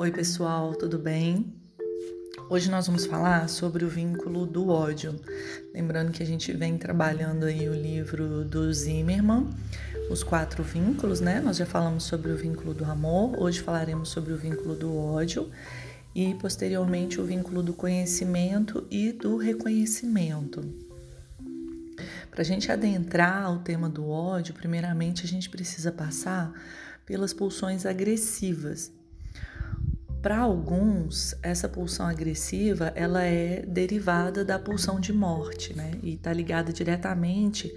Oi, pessoal, tudo bem? Hoje nós vamos falar sobre o vínculo do ódio. Lembrando que a gente vem trabalhando aí o livro do Zimmermann, os quatro vínculos, né? Nós já falamos sobre o vínculo do amor, hoje falaremos sobre o vínculo do ódio e posteriormente o vínculo do conhecimento e do reconhecimento. Para a gente adentrar o tema do ódio, primeiramente a gente precisa passar pelas pulsões agressivas. Para alguns, essa pulsão agressiva ela é derivada da pulsão de morte, né? E está ligada diretamente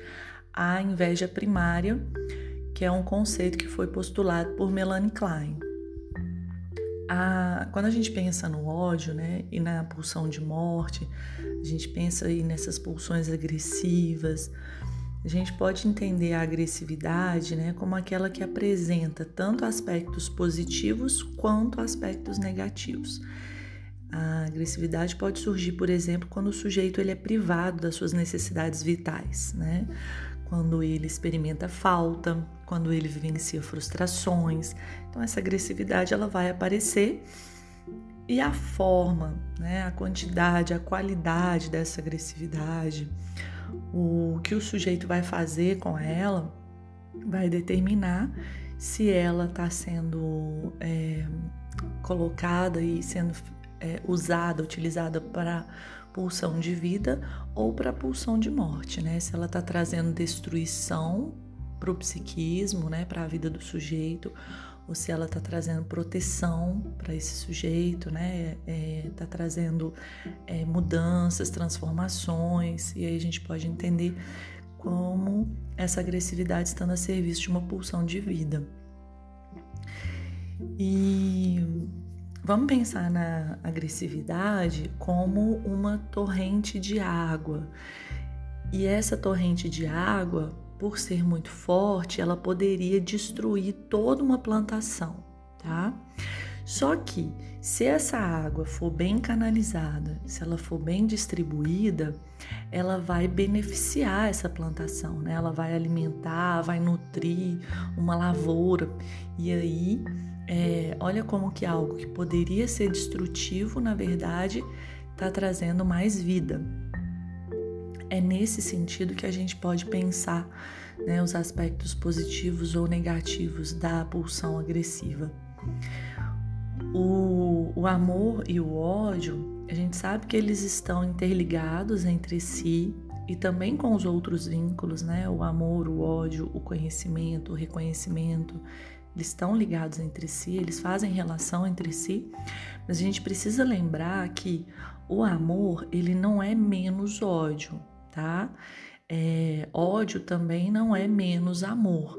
à inveja primária, que é um conceito que foi postulado por Melanie Klein. A, quando a gente pensa no ódio, né, e na pulsão de morte, a gente pensa aí nessas pulsões agressivas, a gente pode entender a agressividade né, como aquela que apresenta tanto aspectos positivos quanto aspectos negativos. A agressividade pode surgir, por exemplo, quando o sujeito ele é privado das suas necessidades vitais, né? quando ele experimenta falta, quando ele vivencia frustrações. Então essa agressividade ela vai aparecer e a forma, né, a quantidade, a qualidade dessa agressividade, o que o sujeito vai fazer com ela vai determinar se ela está sendo é, colocada e sendo é, usada, utilizada para pulsão de vida ou para pulsão de morte, né? Se ela está trazendo destruição para o psiquismo, né, para a vida do sujeito, ou se ela está trazendo proteção para esse sujeito, né? Está é, tá trazendo é, mudanças, transformações, e aí a gente pode entender como essa agressividade está a serviço de uma pulsão de vida. E vamos pensar na agressividade como uma torrente de água. E essa torrente de água por ser muito forte, ela poderia destruir toda uma plantação, tá? Só que se essa água for bem canalizada, se ela for bem distribuída, ela vai beneficiar essa plantação, né? Ela vai alimentar, vai nutrir uma lavoura. E aí, é, olha como que algo que poderia ser destrutivo, na verdade, está trazendo mais vida é nesse sentido que a gente pode pensar né, os aspectos positivos ou negativos da pulsão agressiva. O, o amor e o ódio, a gente sabe que eles estão interligados entre si e também com os outros vínculos, né? O amor, o ódio, o conhecimento, o reconhecimento, eles estão ligados entre si, eles fazem relação entre si, mas a gente precisa lembrar que o amor, ele não é menos ódio, tá? É, ódio também não é menos amor.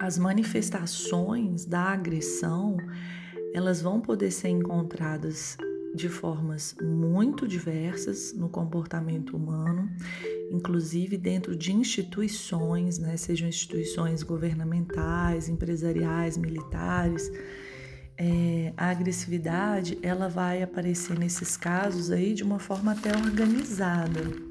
As manifestações da agressão, elas vão poder ser encontradas de formas muito diversas no comportamento humano, inclusive dentro de instituições, né, sejam instituições governamentais, empresariais, militares. É, a agressividade ela vai aparecer nesses casos aí de uma forma até organizada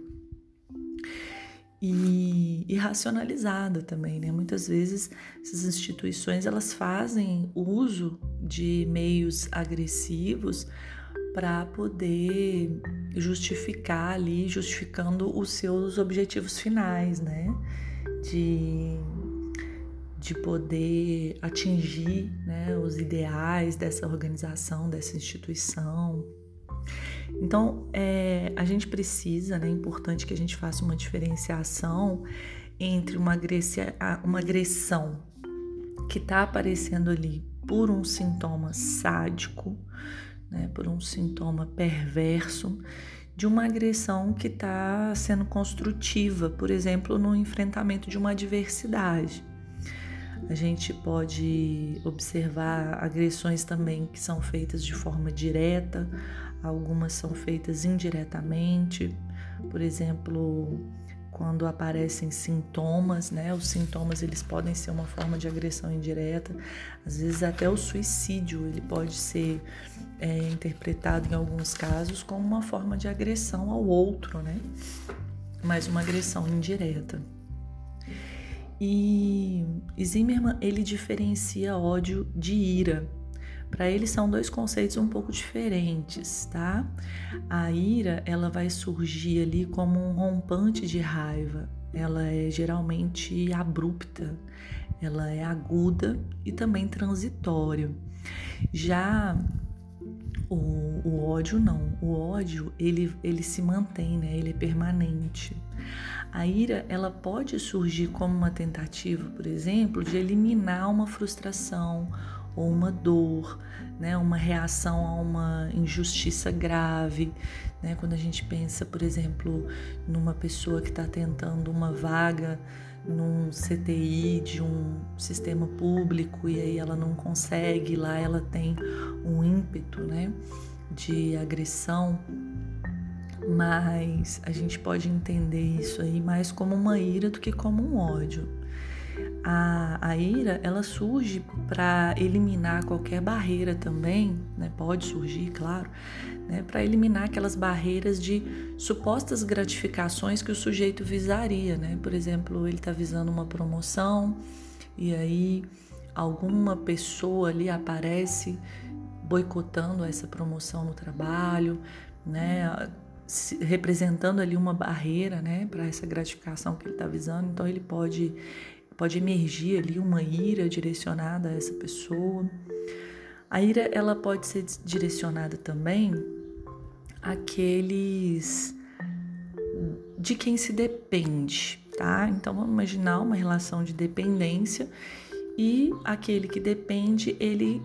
e, e racionalizada também, né? Muitas vezes essas instituições elas fazem uso de meios agressivos para poder justificar ali, justificando os seus objetivos finais, né? De, de poder atingir né, os ideais dessa organização, dessa instituição. Então, é, a gente precisa, né, é importante que a gente faça uma diferenciação entre uma, agressia, uma agressão que está aparecendo ali por um sintoma sádico, né, por um sintoma perverso, de uma agressão que está sendo construtiva, por exemplo, no enfrentamento de uma adversidade. A gente pode observar agressões também que são feitas de forma direta, algumas são feitas indiretamente, por exemplo, quando aparecem sintomas, né? Os sintomas eles podem ser uma forma de agressão indireta, às vezes até o suicídio ele pode ser é, interpretado em alguns casos como uma forma de agressão ao outro, né? Mas uma agressão indireta. E Zimmermann ele diferencia ódio de ira Para ele são dois conceitos um pouco diferentes, tá? A ira, ela vai surgir ali como um rompante de raiva. Ela é geralmente abrupta, ela é aguda e também transitória. Já o, o, ódio não, o ódio ele, ele se mantém, né? Ele é permanente. A ira ela pode surgir como uma tentativa, por exemplo, de eliminar uma frustração ou uma dor, né? Uma reação a uma injustiça grave, né? Quando a gente pensa, por exemplo, numa pessoa que está tentando uma vaga num CTI de um sistema público e aí ela não consegue, lá ela tem um ímpeto, né, de agressão, mas a gente pode entender isso aí mais como uma ira do que como um ódio. A, a ira ela surge para eliminar qualquer barreira também, né? pode surgir, claro, né? para eliminar aquelas barreiras de supostas gratificações que o sujeito visaria. Né? Por exemplo, ele está visando uma promoção e aí alguma pessoa ali aparece boicotando essa promoção no trabalho, né? representando ali uma barreira né, para essa gratificação que ele está visando, então ele pode pode emergir ali uma ira direcionada a essa pessoa. A ira ela pode ser direcionada também àqueles de quem se depende, tá? Então vamos imaginar uma relação de dependência e aquele que depende, ele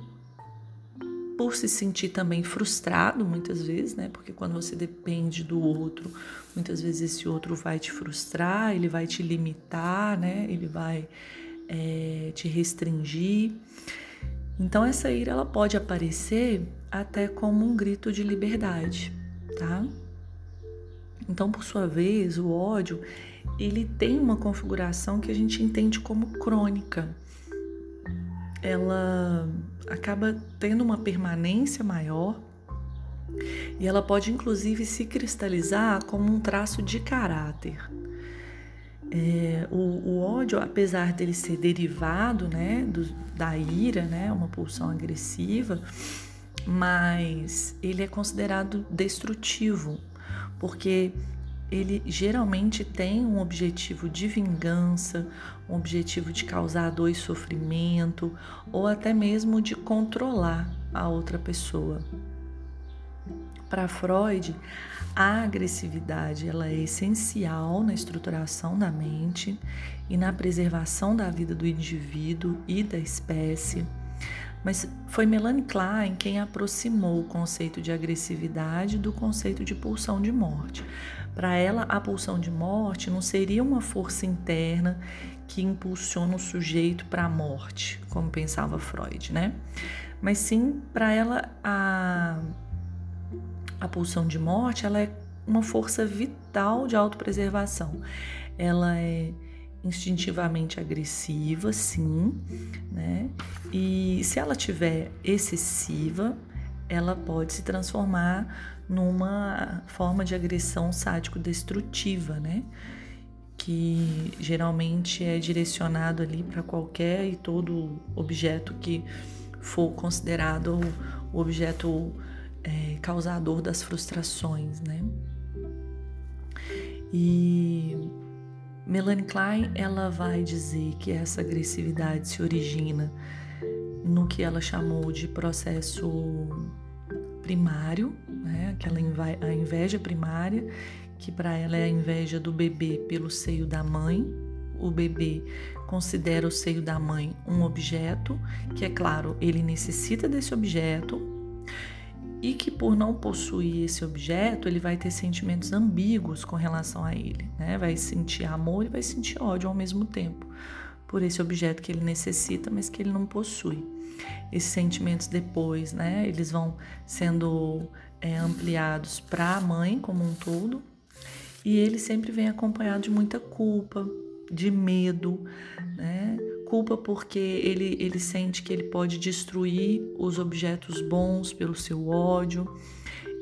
por se sentir também frustrado muitas vezes, né? Porque quando você depende do outro, muitas vezes esse outro vai te frustrar, ele vai te limitar, né? Ele vai é, te restringir. Então essa ira ela pode aparecer até como um grito de liberdade, tá? Então, por sua vez, o ódio ele tem uma configuração que a gente entende como crônica ela acaba tendo uma permanência maior e ela pode inclusive se cristalizar como um traço de caráter. É, o, o, ódio, apesar dele ser derivado né, do, da ira, né, uma pulsão agressiva, mas ele é considerado destrutivo, porque ele geralmente tem um objetivo de vingança, um objetivo de causar dor e sofrimento, ou até mesmo de controlar a outra pessoa. Para Freud, a agressividade ela é essencial na estruturação da mente e na preservação da vida do indivíduo e da espécie. Mas foi Melanie Klein quem aproximou o conceito de agressividade do conceito de pulsão de morte. Para ela, a pulsão de morte não seria uma força interna que impulsiona o sujeito para a morte, como pensava Freud, né? Mas sim, para ela, a, a pulsão de morte ela é uma força vital de autopreservação. Ela é instintivamente agressiva, sim, né? E se ela tiver excessiva, ela pode se transformar numa forma de agressão sádico-destrutiva, né? Que geralmente é direcionado ali para qualquer e todo objeto que for considerado o objeto é, causador das frustrações, né? E Melanie Klein ela vai dizer que essa agressividade se origina no que ela chamou de processo primário, né? aquela a inveja primária, que para ela é a inveja do bebê pelo seio da mãe. O bebê considera o seio da mãe um objeto, que é claro, ele necessita desse objeto, e que por não possuir esse objeto, ele vai ter sentimentos ambíguos com relação a ele, né? Vai sentir amor e vai sentir ódio ao mesmo tempo por esse objeto que ele necessita, mas que ele não possui esses sentimentos depois, né? Eles vão sendo é, ampliados para a mãe como um todo e ele sempre vem acompanhado de muita culpa, de medo, né? Culpa porque ele, ele sente que ele pode destruir os objetos bons pelo seu ódio.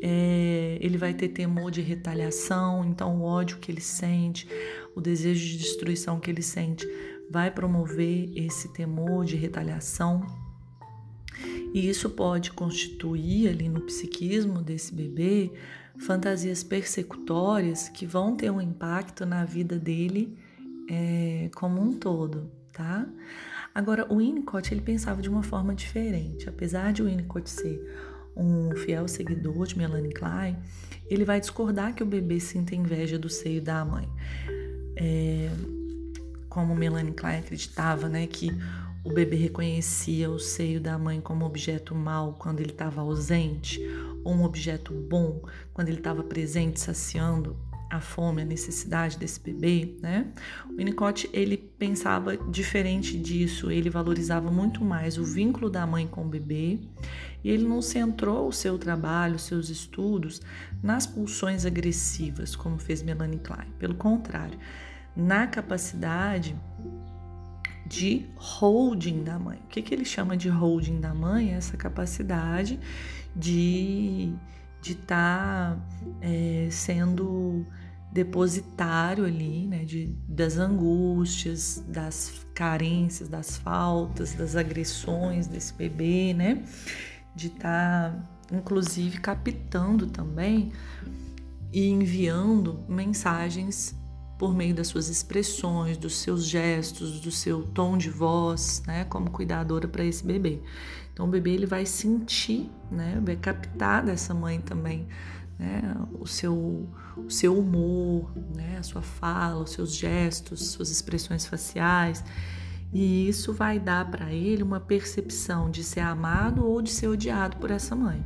É, ele vai ter temor de retaliação, então o ódio que ele sente, o desejo de destruição que ele sente, vai promover esse temor de retaliação E isso pode constituir ali no psiquismo desse bebê fantasias persecutórias que vão ter um impacto na vida dele é, como um todo, tá? Agora, o Winnicott ele pensava de uma forma diferente. Apesar de o Winnicott ser um fiel seguidor de Melanie Klein, ele vai discordar que o bebê sinta inveja do seio da mãe. É, como Melanie Klein acreditava, né, que o bebê reconhecia o seio da mãe como objeto mau quando ele estava ausente, ou um objeto bom quando ele estava presente, saciando a fome, a necessidade desse bebê, né? O Winnicott, ele pensava diferente disso, ele valorizava muito mais o vínculo da mãe com o bebê e ele não centrou o seu trabalho, seus estudos nas pulsões agressivas, como fez Melanie Klein. Pelo contrário, na capacidade de holding da mãe. O que, que ele chama de holding da mãe? É essa capacidade de de estar tá, é, sendo depositário ali, né, de, das angústias, das carências, das faltas, das agressões desse bebê, né, de estar, tá, inclusive, captando também e enviando mensagens por meio das suas expressões, dos seus gestos, do seu tom de voz, né, como cuidadora para esse bebê. Então o bebê ele vai sentir, né, vai captar dessa mãe também, né, o seu o seu humor, né, a sua fala, os seus gestos, suas expressões faciais. E isso vai dar para ele uma percepção de ser amado ou de ser odiado por essa mãe.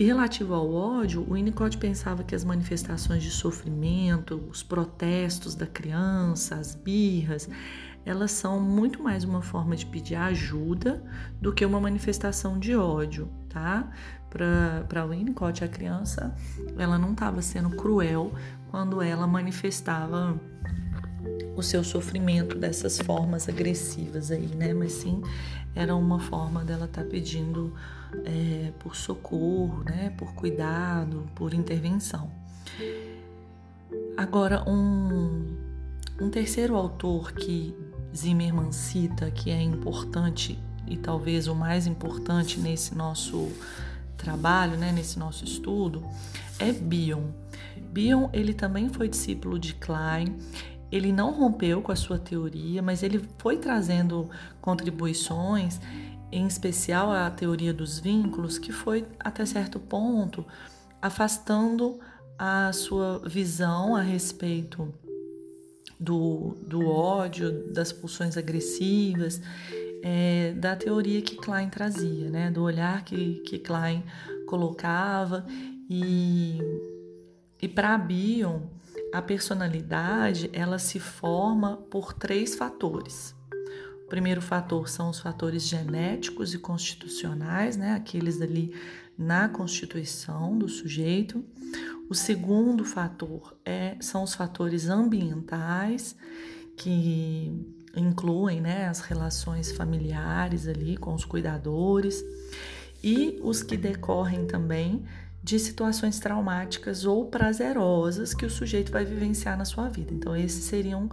E relativo ao ódio, o Winnicott pensava que as manifestações de sofrimento, os protestos da criança, as birras, elas são muito mais uma forma de pedir ajuda do que uma manifestação de ódio, tá? Para Winnicott, a criança, ela não estava sendo cruel quando ela manifestava o seu sofrimento dessas formas agressivas aí, né? Mas sim, era uma forma dela estar tá pedindo é, por socorro, né? Por cuidado, por intervenção. Agora, um, um terceiro autor que Zimmermann cita, que é importante e talvez o mais importante nesse nosso trabalho, né, nesse nosso estudo, é Bion. Bion ele também foi discípulo de Klein. Ele não rompeu com a sua teoria, mas ele foi trazendo contribuições, em especial a teoria dos vínculos, que foi até certo ponto afastando a sua visão a respeito do, do ódio, das pulsões agressivas, é, da teoria que Klein trazia, né? do olhar que, que Klein colocava. E, e para Bion, a personalidade ela se forma por três fatores. Primeiro fator são os fatores genéticos e constitucionais, né? aqueles ali na constituição do sujeito. O segundo fator é, são os fatores ambientais, que incluem né, as relações familiares ali com os cuidadores e os que decorrem também de situações traumáticas ou prazerosas que o sujeito vai vivenciar na sua vida. Então, esses seriam,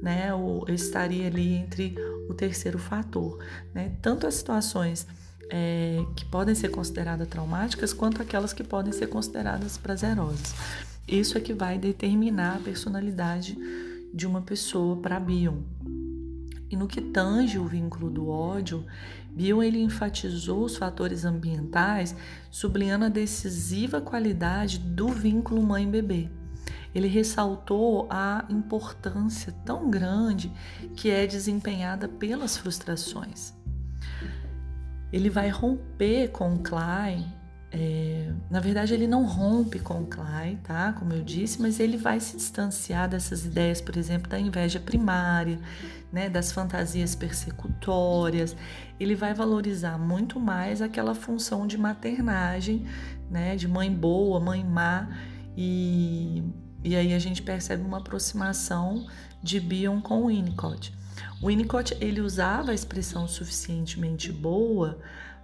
né, o, estaria ali entre o terceiro fator, né? Tanto as situações é, que podem ser consideradas traumáticas quanto aquelas que podem ser consideradas prazerosas. Isso é que vai determinar a personalidade de uma pessoa para Bion. E no que tange o vínculo do ódio, Bion ele enfatizou os fatores ambientais, sublinhando a decisiva qualidade do vínculo mãe-bebê. Ele ressaltou a importância tão grande que é desempenhada pelas frustrações ele vai romper com Klein. É, na verdade, ele não rompe com Klein, tá? Como eu disse, mas ele vai se distanciar dessas ideias, por exemplo, da inveja primária, né? Das fantasias persecutórias. Ele vai valorizar muito mais aquela função de maternagem, né? De mãe boa, mãe má. E, e aí a gente percebe uma aproximação de Bion com Winnicott. O Winnicott ele usava a expressão suficientemente boa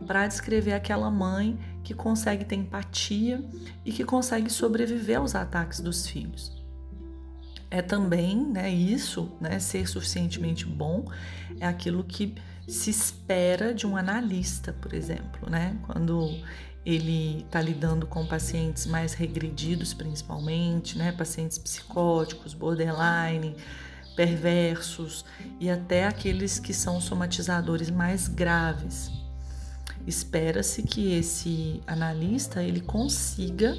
para descrever aquela mãe que consegue ter empatia e que consegue sobreviver aos ataques dos filhos. É também, né, isso, né, ser suficientemente bom, é aquilo que se espera de um analista, por exemplo, né? Quando ele está lidando com pacientes mais regredidos, principalmente, né? Pacientes psicóticos, borderline, perversos e até aqueles que são somatizadores mais graves. Espera-se que esse analista ele consiga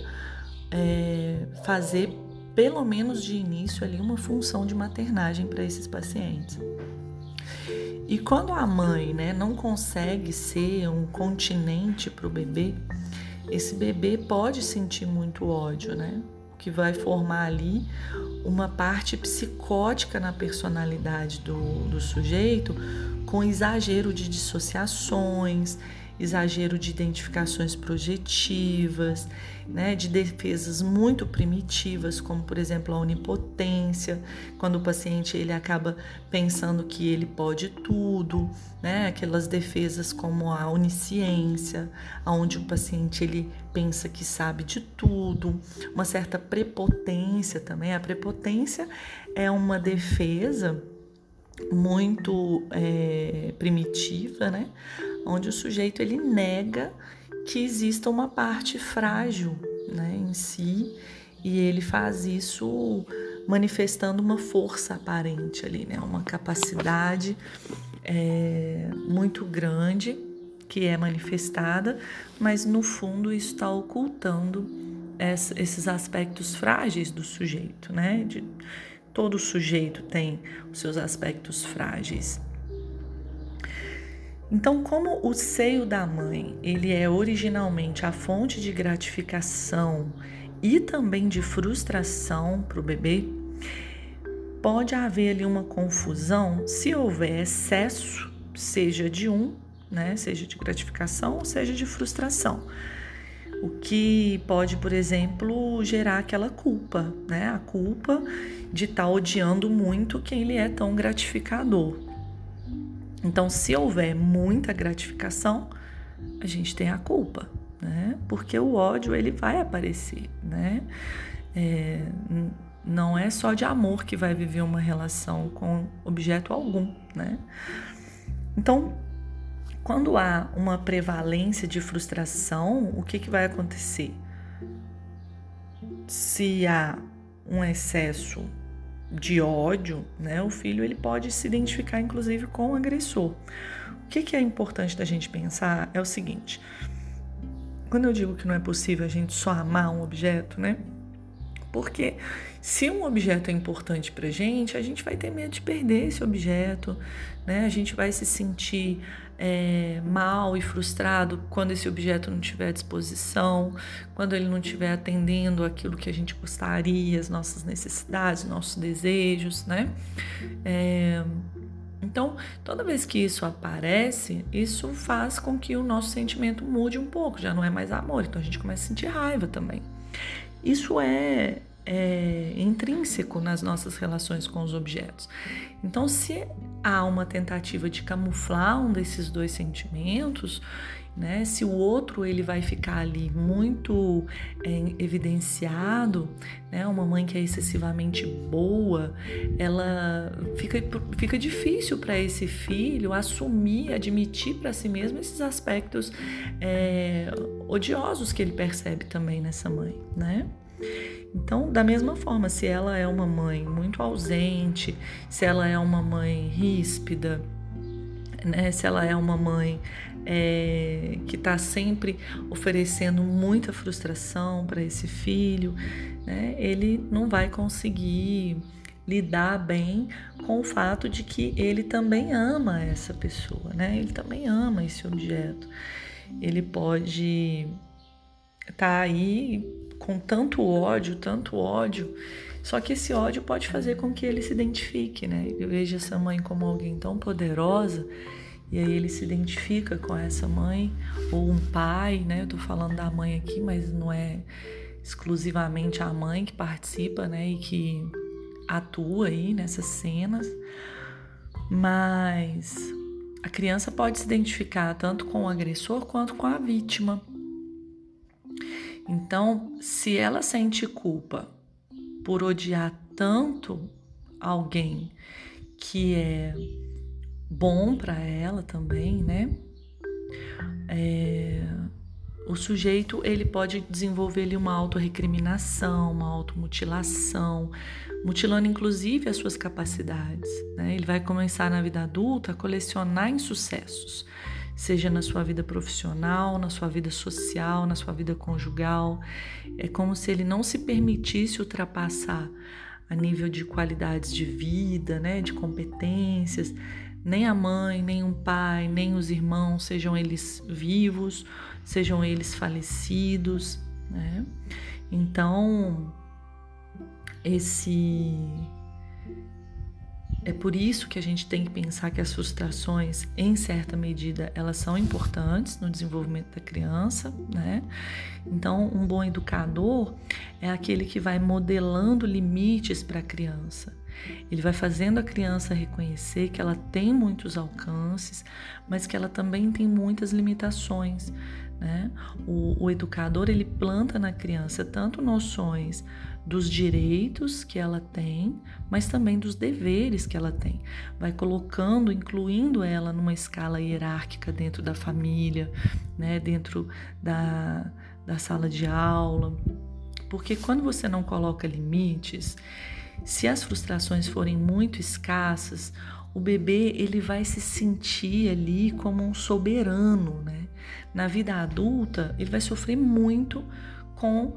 é, fazer pelo menos de início ali uma função de maternagem para esses pacientes. E quando a mãe né, não consegue ser um continente para o bebê, esse bebê pode sentir muito ódio, né? Que vai formar ali uma parte psicótica na personalidade do, do sujeito, com exagero de dissociações, exagero de identificações projetivas, né, de defesas muito primitivas, como por exemplo a onipotência, quando o paciente ele acaba pensando que ele pode tudo, né, aquelas defesas como a onisciência, onde o paciente ele pensa que sabe de tudo, uma certa prepotência também. A prepotência é uma defesa muito é, primitiva, né? Onde o sujeito ele nega que exista uma parte frágil né, em si e ele faz isso manifestando uma força aparente ali, né, uma capacidade é, muito grande que é manifestada, mas no fundo está ocultando esses aspectos frágeis do sujeito, né? De, todo sujeito tem os seus aspectos frágeis. Então, como o seio da mãe, ele é originalmente a fonte de gratificação e também de frustração para o bebê, pode haver ali uma confusão se houver excesso, seja de um, né, seja de gratificação ou seja de frustração. O que pode, por exemplo, gerar aquela culpa, né? A culpa de estar tá odiando muito quem ele é tão gratificador. Então, se houver muita gratificação, a gente tem a culpa, né? Porque o ódio ele vai aparecer, né? É, não é só de amor que vai viver uma relação com objeto algum, né? Então, quando há uma prevalência de frustração, o que, que vai acontecer? Se há um excesso de ódio, né, o filho ele pode se identificar inclusive com o agressor. O que, que é importante da gente pensar é o seguinte: quando eu digo que não é possível a gente só amar um objeto, né? Porque se um objeto é importante para gente, a gente vai ter medo de perder esse objeto, né? A gente vai se sentir é, mal e frustrado quando esse objeto não estiver à disposição, quando ele não estiver atendendo aquilo que a gente gostaria, as nossas necessidades, nossos desejos, né? É, então, toda vez que isso aparece, isso faz com que o nosso sentimento mude um pouco, já não é mais amor, então a gente começa a sentir raiva também. Isso é, é intrínseco nas nossas relações com os objetos. Então, se há uma tentativa de camuflar um desses dois sentimentos, né? Se o outro ele vai ficar ali muito é, evidenciado, né? Uma mãe que é excessivamente boa, ela fica, fica difícil para esse filho assumir, admitir para si mesmo esses aspectos é, odiosos que ele percebe também nessa mãe, né? Então, da mesma forma, se ela é uma mãe muito ausente, se ela é uma mãe ríspida, né, se ela é uma mãe é, que está sempre oferecendo muita frustração para esse filho, né, ele não vai conseguir lidar bem com o fato de que ele também ama essa pessoa, né? Ele também ama esse objeto. Ele pode estar tá aí com tanto ódio, tanto ódio, só que esse ódio pode fazer com que ele se identifique, né? Eu vejo essa mãe como alguém tão poderosa e aí ele se identifica com essa mãe ou um pai, né? Eu tô falando da mãe aqui, mas não é exclusivamente a mãe que participa, né? E que atua aí nessas cenas. Mas a criança pode se identificar tanto com o agressor quanto com a vítima. Então, se ela sente culpa por odiar tanto alguém que é bom para ela também, né? É, o sujeito ele pode desenvolver ali uma autorrecriminação, uma automutilação, mutilando inclusive as suas capacidades. Né? Ele vai começar na vida adulta a colecionar insucessos, seja na sua vida profissional, na sua vida social, na sua vida conjugal. É como se ele não se permitisse ultrapassar a nível de qualidades de vida, né? de competências. Nem a mãe, nem o pai, nem os irmãos, sejam eles vivos sejam eles falecidos, né? Então, esse é por isso que a gente tem que pensar que as frustrações, em certa medida, elas são importantes no desenvolvimento da criança, né? Então, um bom educador é aquele que vai modelando limites para a criança. Ele vai fazendo a criança reconhecer que ela tem muitos alcances, mas que ela também tem muitas limitações. Né? O, o educador ele planta na criança tanto noções dos direitos que ela tem, mas também dos deveres que ela tem. Vai colocando, incluindo ela numa escala hierárquica dentro da família, né? dentro da, da sala de aula. Porque quando você não coloca limites, se as frustrações forem muito escassas, o bebê ele vai se sentir ali como um soberano, né? Na vida adulta, ele vai sofrer muito com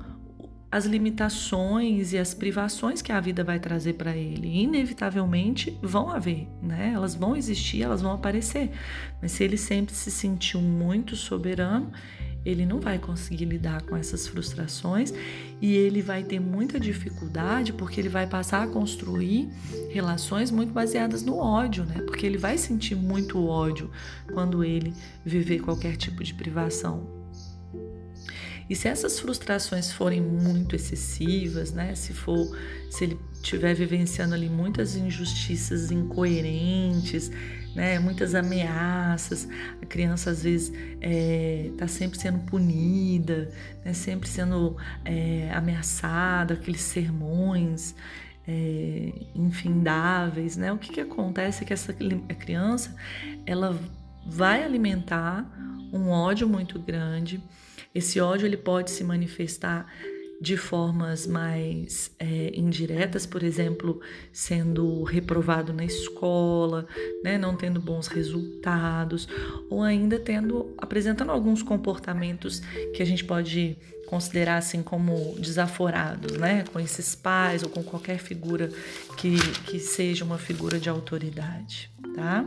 as limitações e as privações que a vida vai trazer para ele. Inevitavelmente vão haver, né? Elas vão existir, elas vão aparecer. Mas se ele sempre se sentiu muito soberano, ele não vai conseguir lidar com essas frustrações e ele vai ter muita dificuldade porque ele vai passar a construir relações muito baseadas no ódio, né? Porque ele vai sentir muito ódio quando ele viver qualquer tipo de privação. E se essas frustrações forem muito excessivas, né? Se for, se ele estiver vivenciando ali muitas injustiças incoerentes, né? Muitas ameaças, a criança às vezes está é, tá sempre sendo punida, né? Sempre sendo é, ameaçada, aqueles sermões. É, infindáveis, né? O que, que acontece é que essa criança ela vai alimentar um ódio muito grande, esse ódio ele pode se manifestar de formas mais é, indiretas, por exemplo, sendo reprovado na escola, né, não tendo bons resultados, ou ainda tendo apresentando alguns comportamentos que a gente pode considerar assim como desaforados, né, com esses pais ou com qualquer figura que, que seja uma figura de autoridade, tá?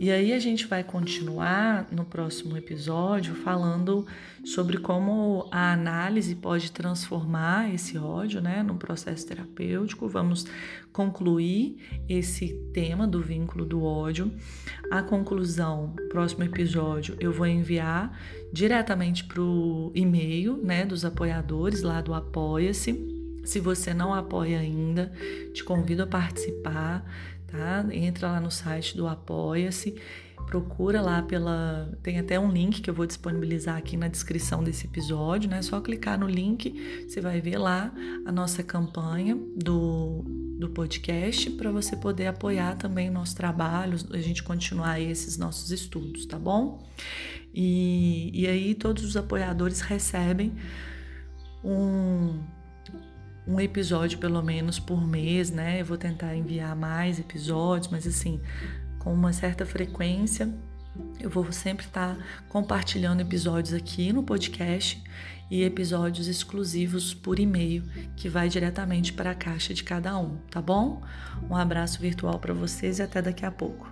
E aí a gente vai continuar no próximo episódio falando sobre como a análise pode transformar esse ódio, né, num processo terapêutico. Vamos concluir esse tema do vínculo do ódio. A conclusão, próximo episódio, eu vou enviar diretamente para o e-mail, né, dos apoiadores lá do Apoia-se. Se você não apoia ainda, te convido a participar tá? Entra lá no site do Apoia-se, procura lá pela. Tem até um link que eu vou disponibilizar aqui na descrição desse episódio, né? Só clicar no link, você vai ver lá a nossa campanha do, do podcast para você poder apoiar também o nosso trabalho, a gente continuar esses nossos estudos, tá bom? E, e aí todos os apoiadores recebem um um episódio pelo menos por mês, né? Eu vou tentar enviar mais episódios, mas assim, com uma certa frequência. Eu vou sempre estar compartilhando episódios aqui no podcast e episódios exclusivos por e-mail que vai diretamente para a caixa de cada um, tá bom? Um abraço virtual para vocês e até daqui a pouco.